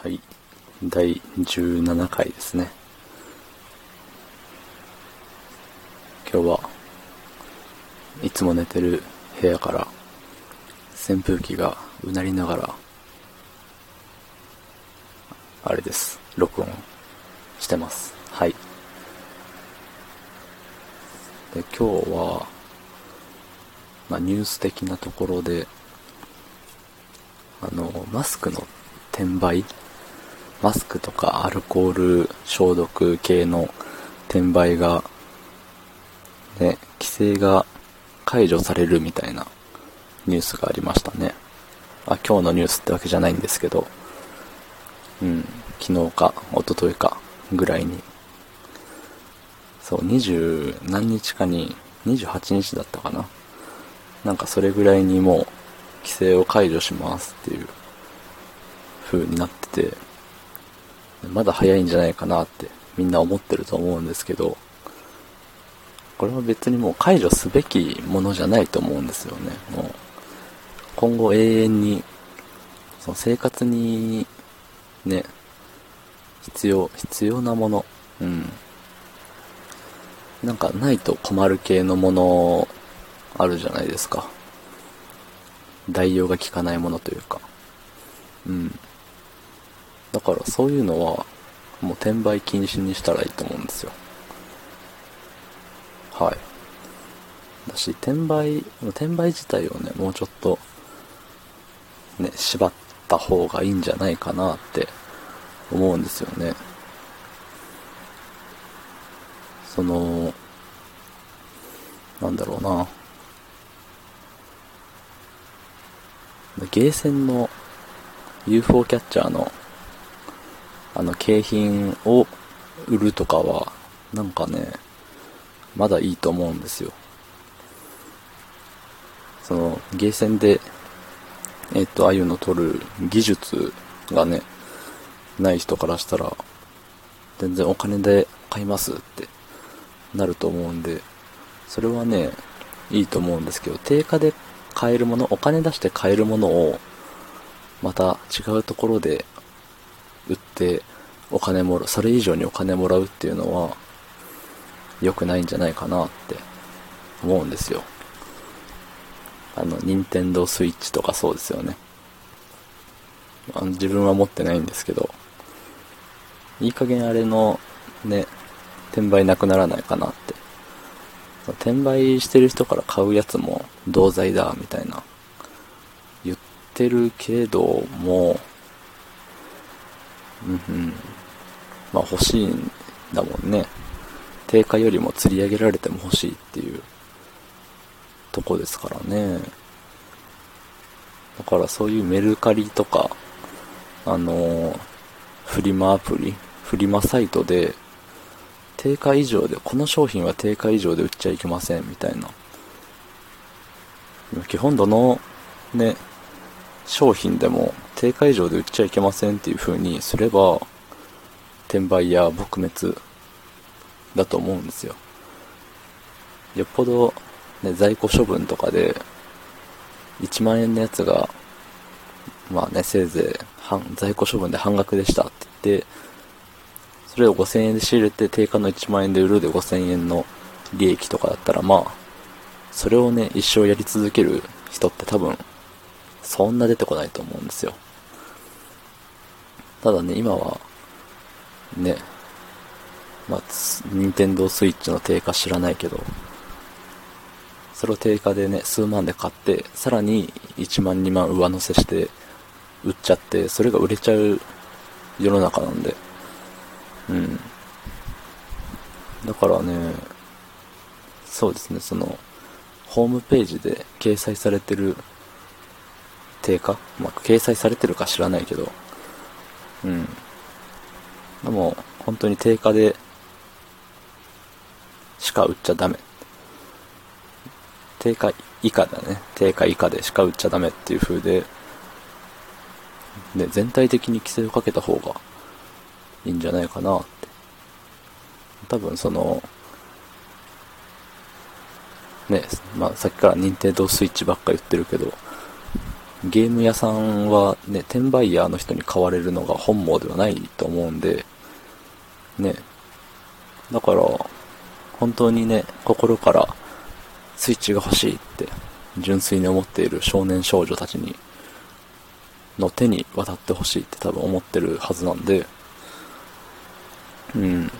はい。第17回ですね。今日はいつも寝てる部屋から扇風機がうなりながらあれです。録音してます。はい。で、今日は、まあ、ニュース的なところで、あの、マスクの転売マスクとかアルコール消毒系の転売が、ね、規制が解除されるみたいなニュースがありましたね。あ、今日のニュースってわけじゃないんですけど、うん、昨日か一昨日かぐらいに、そう、二十何日かに、28日だったかな。なんかそれぐらいにもう規制を解除しますっていう風になってて、まだ早いんじゃないかなってみんな思ってると思うんですけど、これは別にもう解除すべきものじゃないと思うんですよね。もう、今後永遠に、その生活に、ね、必要、必要なもの、うん。なんかないと困る系のものあるじゃないですか。代用が効かないものというか。うん。だからそういうのは、もう転売禁止にしたらいいと思うんですよ。はい。だし、転売、転売自体をね、もうちょっと、ね、縛った方がいいんじゃないかなって思うんですよね。その、なんだろうな。ゲーセンの UFO キャッチャーのあの景品を売るとかはなんかねまだいいと思うんですよ。そのゲーセンでえっ、とああいうの取る技術がねない人からしたら全然お金で買いますってなると思うんでそれはねいいと思うんですけど定価で買えるものお金出して買えるものをまた違うところで売ってお金もらう、それ以上にお金もらうっていうのは良くないんじゃないかなって思うんですよ。あの、任天堂スイッチとかそうですよね。あの自分は持ってないんですけど、いい加減あれのね、転売なくならないかなって。転売してる人から買うやつも同罪だみたいな言ってるけども、うんうん。まあ欲しいんだもんね。定価よりも釣り上げられても欲しいっていうとこですからね。だからそういうメルカリとか、あのーフリマアプリ、フリマサイトで、定価以上で、この商品は定価以上で売っちゃいけませんみたいな。基本どのね、商品でも定価以上で売っちゃいけませんっていう風にすれば、転売や撲滅だと思うんですよ。よっぽど、ね、在庫処分とかで、1万円のやつが、まあね、せいぜい半、在庫処分で半額でしたって言って、それを5000円で仕入れて定価の1万円で売るで5000円の利益とかだったら、まあ、それをね、一生やり続ける人って多分、そんな出てこないと思うんですよ。ただね、今は、ね、まあ、つ任天堂スイッチの定価知らないけど、それを定価でね、数万で買って、さらに1万2万上乗せして、売っちゃって、それが売れちゃう世の中なんで、うん。だからね、そうですね、その、ホームページで掲載されてる定価？まあ、掲載されてるか知らないけど、うん。でも、本当に定価でしか売っちゃダメ。定価以下だね。定価以下でしか売っちゃダメっていう風で、で、全体的に規制をかけた方がいいんじゃないかなって。多分その、ね、まあさっきから任天堂スイッチばっか言ってるけど、ゲーム屋さんはね、転売ヤーの人に買われるのが本望ではないと思うんで、ね、だから、本当にね、心からスイッチが欲しいって純粋に思っている少年少女たちに、の手に渡ってほしいって多分思ってるはずなんで、うん。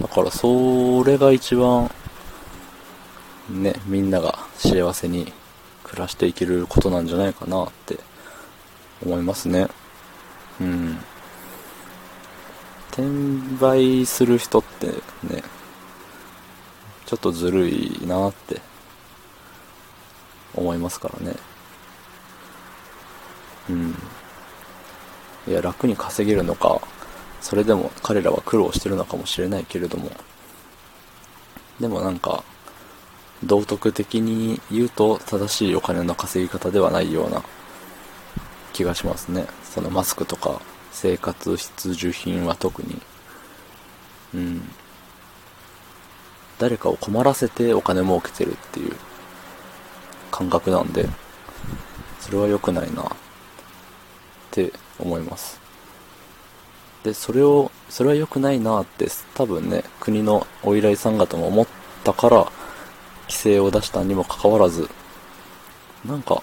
だからそれが一番、ね、みんなが幸せに暮らしていけることなんじゃないかなって思いますね。うん。転売する人ってね、ちょっとずるいなって思いますからね。うん。いや、楽に稼げるのか、それでも彼らは苦労してるのかもしれないけれども、でもなんか、道徳的に言うと正しいお金の稼ぎ方ではないような気がしますね。そのマスクとか生活必需品は特に。うん。誰かを困らせてお金儲けてるっていう感覚なんで、それは良くないなって思います。で、それを、それは良くないなって多分ね、国のお依頼さん方も思ったから、規制を出したにもかかわらず、なんか、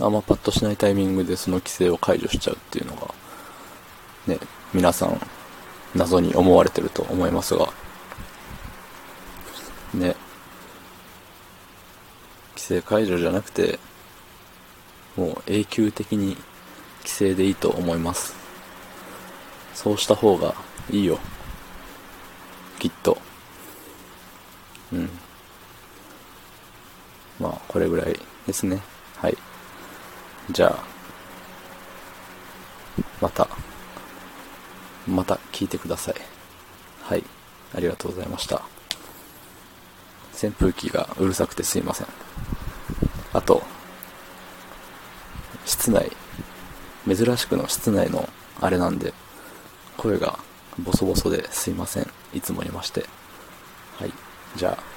あんまパッとしないタイミングでその規制を解除しちゃうっていうのが、ね、皆さん、謎に思われてると思いますが、ね、規制解除じゃなくて、もう永久的に規制でいいと思います。そうした方がいいよ。きっと。うん。まあ、これぐらいですね。はい。じゃあ、また、また聞いてください。はい。ありがとうございました。扇風機がうるさくてすいません。あと、室内、珍しくの室内のあれなんで、声がボソボソですいません。いつもいまして。はい。じゃあ、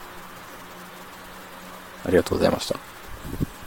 ありがとうございました。